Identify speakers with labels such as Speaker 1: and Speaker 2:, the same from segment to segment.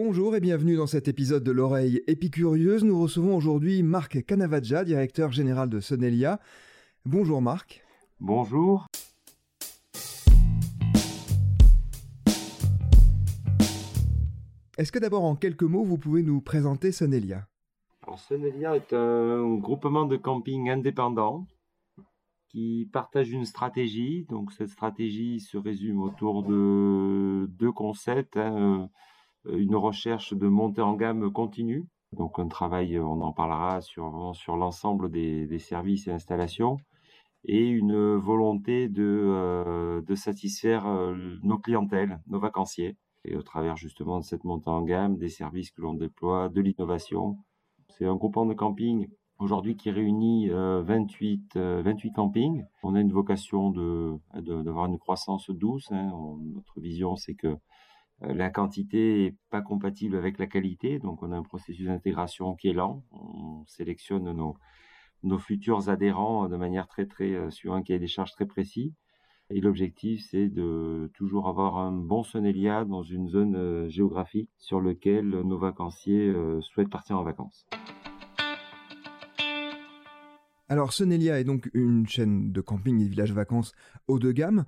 Speaker 1: Bonjour et bienvenue dans cet épisode de l'oreille épicurieuse. Nous recevons aujourd'hui Marc Canavaggia, directeur général de Sonelia. Bonjour Marc.
Speaker 2: Bonjour.
Speaker 1: Est-ce que d'abord en quelques mots vous pouvez nous présenter Sonelia?
Speaker 2: Alors, Sonelia est un groupement de camping indépendant qui partage une stratégie. Donc cette stratégie se résume autour de deux concepts. Hein. Euh, une recherche de montée en gamme continue. Donc un travail, on en parlera sur, sur l'ensemble des, services et installations, et une volonté de, euh, de satisfaire euh, nos clientèles, nos vacanciers, et au travers justement de cette montée en gamme, des services que l'on déploie, de l'innovation. C'est un groupement de camping aujourd'hui qui réunit 28, 28 campings. On a une vocation de, d'avoir une croissance douce. Hein. notre vision, c'est que euh, la quantité n'est pas compatible avec la qualité, donc on a un processus d'intégration qui est lent. On sélectionne nos, futurs adhérents de manière très très euh, sur un cahier des charges très précis. Et l'objectif, c'est de toujours avoir un bon Sonelia dans une zone euh, géographique sur laquelle nos vacanciers souhaitent partir en vacances.
Speaker 1: Alors Sonelia est donc une chaîne de camping et de village vacances haut de gamme.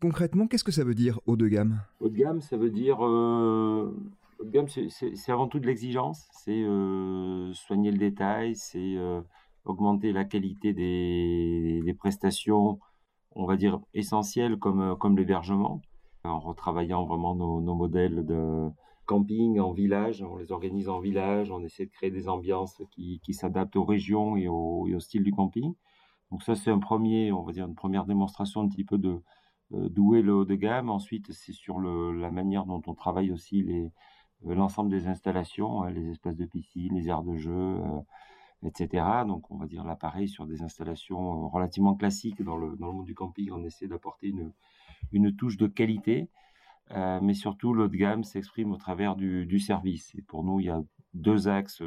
Speaker 1: Concrètement, qu'est-ce que ça veut dire haut de gamme?
Speaker 2: Haut de gamme, ça veut dire euh, haut de gamme, c'est avant tout de l'exigence, c'est euh, soigner le détail, c'est euh, augmenter la qualité des, prestations, on va dire essentielles comme comme l'hébergement, en retravaillant vraiment nos, modèles de camping en village, on les organise en village, on essaie de créer des ambiances qui, s'adaptent aux régions et au, et au, style du camping. Donc ça c'est un premier, on va dire une première démonstration un petit peu de d'où est le haut de gamme. Ensuite, c'est sur la manière dont on travaille aussi euh, l'ensemble des installations, hein, les espaces de piscine, les aires de jeu, euh, etc. Donc, on va dire l'appareil sur des installations relativement classiques dans le, dans le monde du camping. On essaie d'apporter une, une touche de qualité, mais surtout, de gamme s'exprime au travers du, service. Et pour nous, il y a deux axes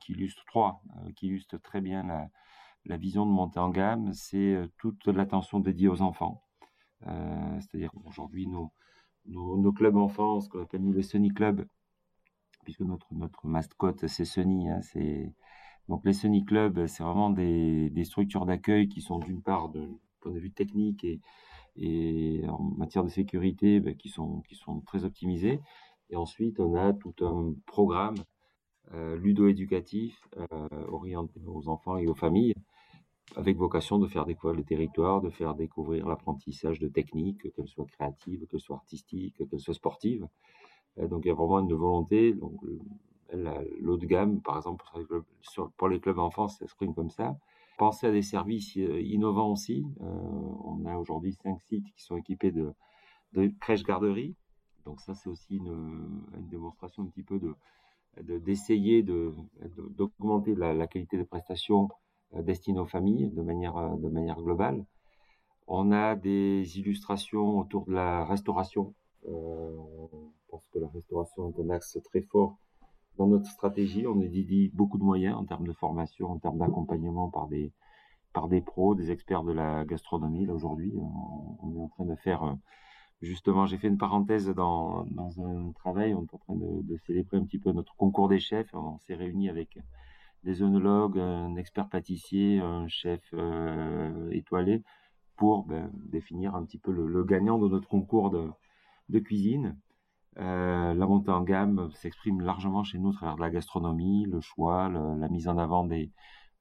Speaker 2: qui illustrent, trois, qui illustrent très bien la, la vision de monter en gamme. C'est toute l'attention dédiée aux enfants. Euh, c'est-à-dire qu'aujourd'hui, nos, nos, clubs enfants, ce qu'on appelle nous les Sunny Clubs, puisque notre, notre mascotte, c'est Sunny, hein. Donc les Sunny Clubs, c'est vraiment des, structures d'accueil qui sont d'une part, de point de vue technique et, en matière de sécurité, ben, qui, sont, qui sont très optimisés. Et ensuite, on a tout un programme euh, ludo-éducatif euh, orienté aux enfants et aux familles, avec vocation de faire découvrir le territoire, de faire découvrir l'apprentissage de techniques, qu'elles soient créatives, qu'elles soient artistiques, qu'elles soient sportives. Euh, donc il y a vraiment une volonté. Donc, l'eau de gamme, par exemple, pour les clubs enfants, ça s'exprime comme ça. Penser à des services euh, innovants aussi. Euh, on a aujourd'hui cinq sites qui sont équipés de, de crèches-garderies. Donc ça, c'est aussi une, démonstration un petit peu de d'essayer de, d'augmenter la, qualité des prestations euh, destiné aux familles de manière, euh, de manière globale. On a des illustrations autour de la restauration. Euh, on pense que la restauration est un axe très fort dans notre stratégie. On a dédié beaucoup de moyens en termes de formation, en termes d'accompagnement par des, par des pros, des experts de la gastronomie. Là, aujourd'hui, on, est en train de faire, justement, j'ai fait une parenthèse dans, dans un travail, on est en train de, de célébrer un petit peu notre concours des chefs. On s'est réunis avec des œnologues, un expert pâtissier, un chef euh, étoilé, pour ben, définir un petit peu le, gagnant de notre concours de, cuisine. Euh, la montée en gamme s'exprime largement chez nous à travers de la gastronomie, le choix, la mise en avant des,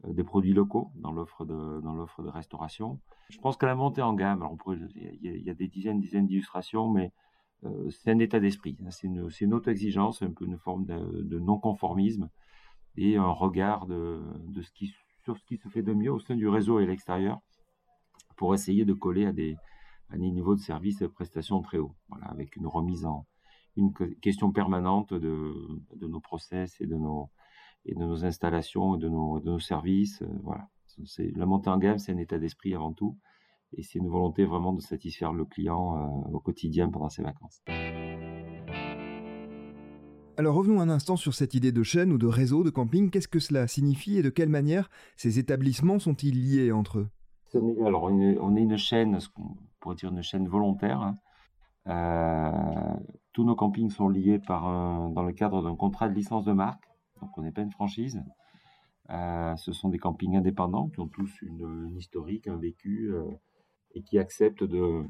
Speaker 2: euh, des produits locaux dans l'offre de, restauration. Je pense qu'à la montée en gamme, il y, a des dizaines, dizaines d'illustrations, mais c'est un état d'esprit. Hein. C'est une, une auto-exigence, un peu une forme de non-conformisme et un regard de, ce qui, sur ce qui se fait de mieux au sein du réseau et à l'extérieur pour essayer de coller à des, à des niveaux de service et de prestations très hauts, voilà, avec une remise en une question permanente de, de nos process et de nos, et de nos installations et de nos, de nos services. Euh, voilà. La montée en gamme, c'est un état d'esprit avant tout, et c'est une volonté vraiment de satisfaire le client euh, au quotidien pendant ses vacances.
Speaker 1: Alors revenons un instant sur cette idée de chaîne ou de réseau de camping. Qu'est-ce que cela signifie et de quelle manière ces établissements sont-ils liés entre eux?
Speaker 2: Alors on est une chaîne, ce qu'on pourrait dire une chaîne volontaire, hein, tous nos campings sont liés par dans le cadre d'un contrat de licence de marque, donc on n'est pas une franchise. ce sont des campings indépendants qui ont tous une, historique, un vécu et qui acceptent de,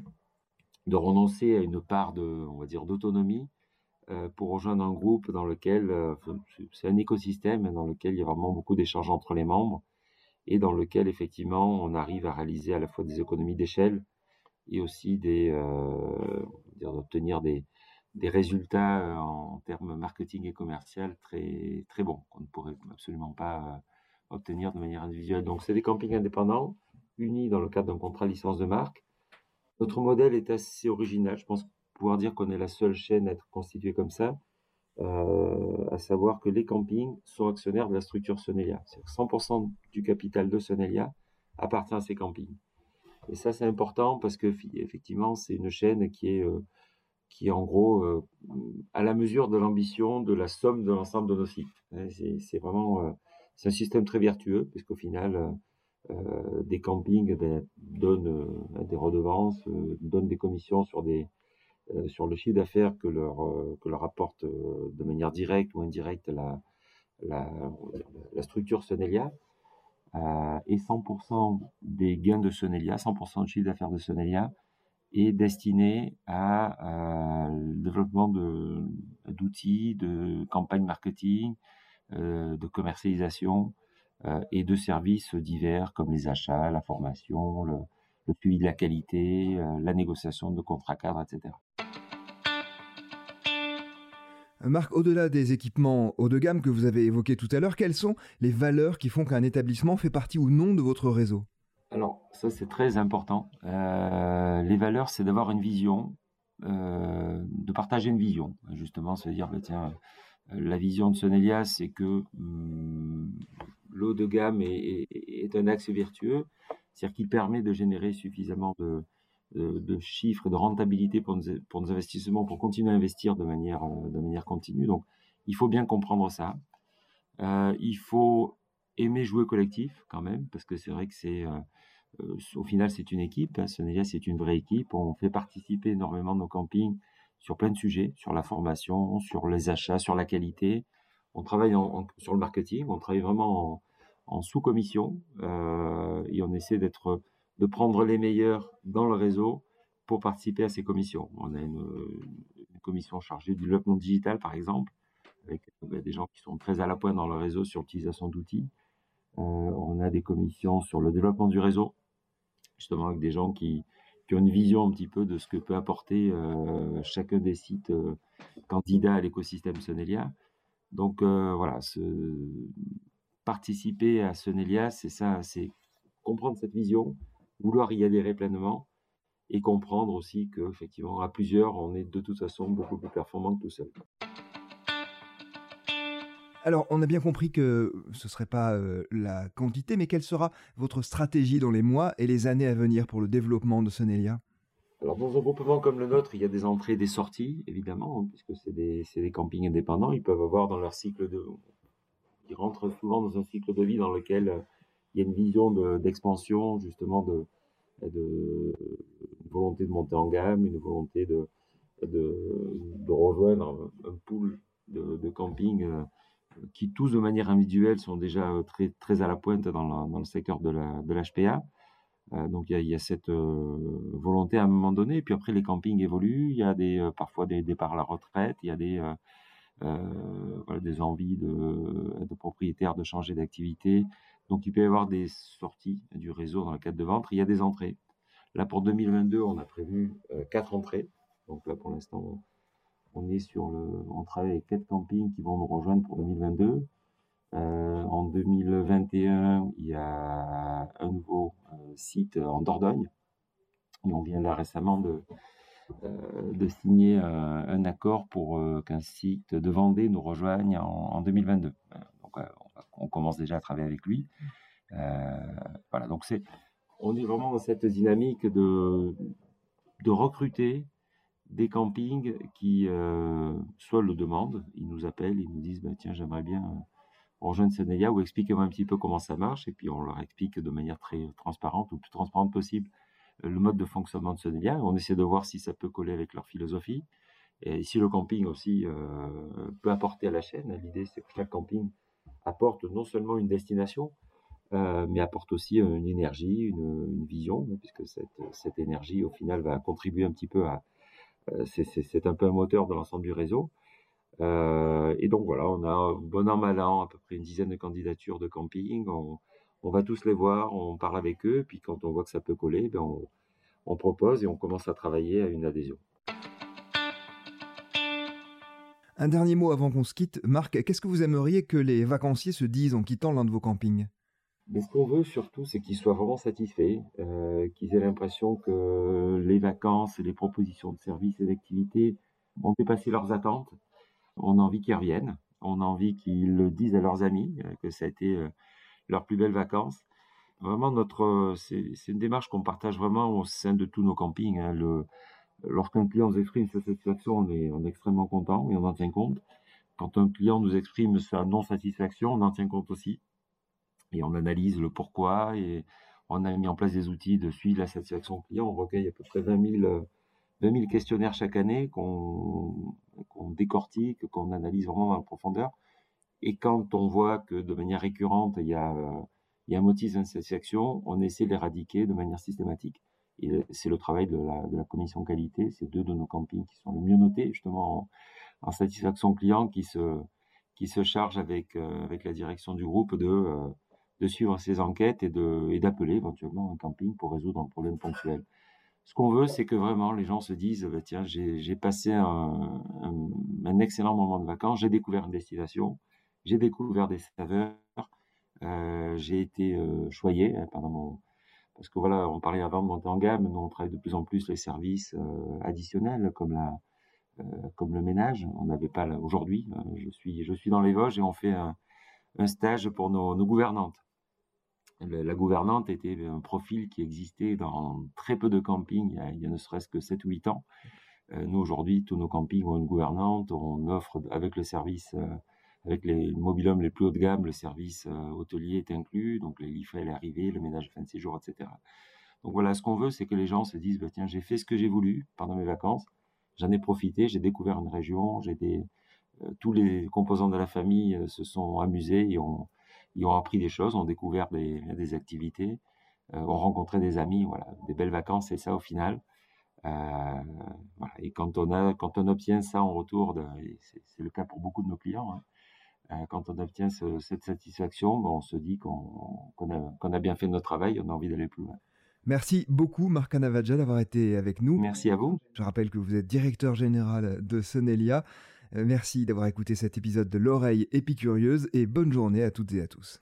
Speaker 2: de renoncer à une part de, on va dire, d'autonomie pour rejoindre un groupe dans lequel c'est un écosystème dans lequel il y a vraiment beaucoup d'échanges entre les membres et dans lequel effectivement on arrive à réaliser à la fois des économies d'échelle et aussi des d'obtenir des, des résultats en termes marketing et commercial très très bons qu'on ne pourrait absolument pas obtenir de manière individuelle. Donc c'est des campings indépendants unis dans le cadre d'un contrat licence de marque. Notre modèle est assez original. Je pense pouvoir dire qu'on est la seule chaîne à être constituée comme ça, euh, à savoir que les campings sont actionnaires de la structure Sonelia. 100% du capital de Sonelia appartient à ces campings. Et ça, c'est important parce que effectivement, c'est une chaîne qui est, euh, qui en gros euh, à la mesure de l'ambition de la somme de l'ensemble de nos sites. C'est vraiment c'est un système très vertueux, puisqu'au final, des campings ben, donnent des redevances, donnent des commissions sur des, sur le chiffre d'affaires que leur, euh, que leur apporte euh, de manière directe ou indirecte la, la, structure Sonelia. et 100% des gains de Sonelia, 100% du chiffre d'affaires de Sonelia est destiné à, le développement d'outils, de, campagnes marketing, de commercialisation et de services divers comme les achats, la formation, le, le suivi de la qualité, la négociation de contrats cadres, etc.
Speaker 1: Marc, au-delà des équipements haut de gamme que vous avez évoqués tout à l'heure, quelles sont les valeurs qui font qu'un établissement fait partie ou non de votre réseau?
Speaker 2: Alors, ça c'est très important. Euh, les valeurs, c'est d'avoir une vision, euh, de partager une vision, justement, se dire, bah, tiens, la vision de Sonelia, c'est que hum, l'eau de gamme est, est, un axe vertueux, c'est-à-dire qu'il permet de générer suffisamment de, de, chiffres, de rentabilité pour nos, investissements, pour continuer à investir de manière, euh, de manière continue. Donc, il faut bien comprendre ça. Euh, il faut aimer jouer collectif quand même, parce que c'est vrai que c'est, euh, au final, c'est une équipe. Hein, c'est une vraie équipe. On fait participer énormément nos campings sur plein de sujets, sur la formation, sur les achats, sur la qualité. On travaille sur le marketing, on travaille vraiment en, en sous-commission et on essaie d'être de prendre les meilleurs dans le réseau pour participer à ces commissions. On a une, commission chargée du développement digital, par exemple, avec bah, des gens qui sont très à la pointe dans le réseau sur l'utilisation d'outils. Euh, on a des commissions sur le développement du réseau, justement avec des gens qui, ont une vision un petit peu de ce que peut apporter euh, chacun des sites euh, candidats à l'écosystème Sonelia. Donc voilà, participer à Sonelia, c'est ça, c'est comprendre cette vision, vouloir y adhérer pleinement et comprendre aussi qu'effectivement, à plusieurs, on est de toute façon beaucoup plus performant que tout seul.
Speaker 1: Alors, on a bien compris que ce ne serait pas euh, la quantité, mais quelle sera votre stratégie dans les mois et les années à venir pour le développement de Sonelia
Speaker 2: alors dans un groupement comme le nôtre, il y a des entrées et des sorties, évidemment, hein, puisque c'est des, des, campings indépendants. Ils peuvent avoir dans leur cycle de... Ils rentrent souvent dans un cycle de vie dans lequel euh, il y a une vision d'expansion, justement, de, de, volonté de monter en gamme, une volonté de, de, rejoindre un, pool de, camping euh, qui tous de manière individuelle sont déjà très, très à la pointe dans, le secteur de l'HPA. Euh, donc il y, a, cette euh, volonté à un moment donné, puis après les campings évoluent, il y a des, parfois des départs à la retraite, il y a des, des envies de, de propriétaires de changer d'activité, donc il peut y avoir des sorties du réseau dans le cadre de vente. Il y a des entrées. Là pour 2022, on a prévu euh, quatre entrées. Donc là pour l'instant, on est sur le, on travaille avec quatre campings qui vont nous rejoindre pour 2022. Euh, en 2021, il y a un nouveau euh, site en Dordogne. Et on vient là récemment de, de signer un accord pour qu'un site de Vendée nous rejoigne en, en 2022. Donc on commence déjà à travailler avec lui. Euh, voilà, donc c'est, on est vraiment dans cette dynamique de, de recruter des campings qui euh, soit le demandent, ils nous appellent, ils nous disent bah, tiens j'aimerais bien rejoindre Senelia ou expliquez-moi un petit peu comment ça marche et puis on leur explique de manière très transparente ou plus transparente possible le mode de fonctionnement de Sonelia. On essaie de voir si ça peut coller avec leur philosophie. Et si le camping aussi peut apporter à la chaîne, l'idée c'est que chaque camping apporte non seulement une destination, mais apporte aussi une énergie, une, vision, puisque cette, énergie au final va contribuer un petit peu à... c'est un peu un moteur de l'ensemble du réseau. Euh, et donc voilà, on a bon an, mal an, à peu près une dizaine de candidatures de camping. Va tous les voir, on parle avec eux, puis quand on voit que ça peut coller, ben on, on propose et on commence à travailler à une adhésion.
Speaker 1: Un dernier mot avant qu'on se quitte. Marc, qu'est-ce que vous aimeriez que les vacanciers se disent en quittant l'un de vos campings?
Speaker 2: Mais ce qu'on veut surtout, c'est qu'ils soient vraiment satisfaits, euh, qu'ils aient l'impression que les vacances, les propositions de services et d'activités ont dépassé leurs attentes, on a envie qu'ils reviennent. On a envie qu'ils le disent à leurs amis, euh, que ça a été euh, leurs plus belles vacances. Vraiment, notre, c'est, une démarche qu'on partage vraiment au sein de tous nos campings. Hein. lorsqu'un client nous exprime sa satisfaction, on est, extrêmement content et on en tient compte. Quand un client nous exprime sa non-satisfaction, on en tient compte aussi. Et on analyse le pourquoi et on a mis en place des outils de suivi de la satisfaction client. On recueille à peu près 20 000 20 000 questionnaires chaque année qu'on décortique, qu'on analyse vraiment la profondeur. Et quand on voit que de manière récurrente, il y a, il y a un motif d'insatisfaction, on essaie d'éradiquer de manière systématique. Et c'est le travail de la, de commission qualité. C'est deux de nos campings qui sont le mieux notés, justement, en, satisfaction client, qui se, qui se chargent avec, euh, avec la direction du groupe de, euh, de suivre ces enquêtes et d'appeler et éventuellement un camping pour résoudre un problème ponctuel. Ce qu'on veut, c'est que vraiment les gens se disent bah, tiens, j'ai passé un, excellent moment de vacances, j'ai découvert une destination, j'ai découvert des saveurs, euh, j'ai été euh, choyé hein. Parce que voilà, on parlait avant de monter en gamme, nous on travaille de plus en plus les services euh, additionnels comme, la, comme le ménage. On n'avait pas aujourd'hui. je, suis, je suis dans les Vosges et on fait un, stage pour nos gouvernantes la gouvernante était un profil qui existait dans très peu de campings il y a, ne serait-ce que 7 ou 8 ans. Euh, nous, aujourd'hui, tous nos campings ont une gouvernante. On offre, avec le service, euh, avec les mobilhomes les plus haut de gamme, le service euh, hôtelier est inclus. Donc, les lits à l'arrivée, le ménage fin de séjour, etc. Donc, voilà, ce qu'on veut, c'est que les gens se disent bah, tiens, j'ai fait ce que j'ai voulu pendant mes vacances. J'en ai profité, j'ai découvert une région, j'ai des, tous les composants de la famille se sont amusés et ont ils ont appris des choses, ont découvert des, activités, euh, ont rencontré des amis, voilà, des belles vacances, c'est ça au final. Euh, et quand on, obtient ça en retour, c'est le cas pour beaucoup de nos clients, hein, euh, quand on obtient cette satisfaction, ben, on se dit qu'on a, a, bien fait notre travail, on a envie d'aller plus loin.
Speaker 1: Merci beaucoup Marc Anavadja d'avoir été avec nous.
Speaker 2: Merci à vous.
Speaker 1: Je rappelle que vous êtes directeur général de Sonelia. Euh, merci d'avoir écouté cet épisode de l'oreille épicurieuse et bonne journée à toutes et à tous.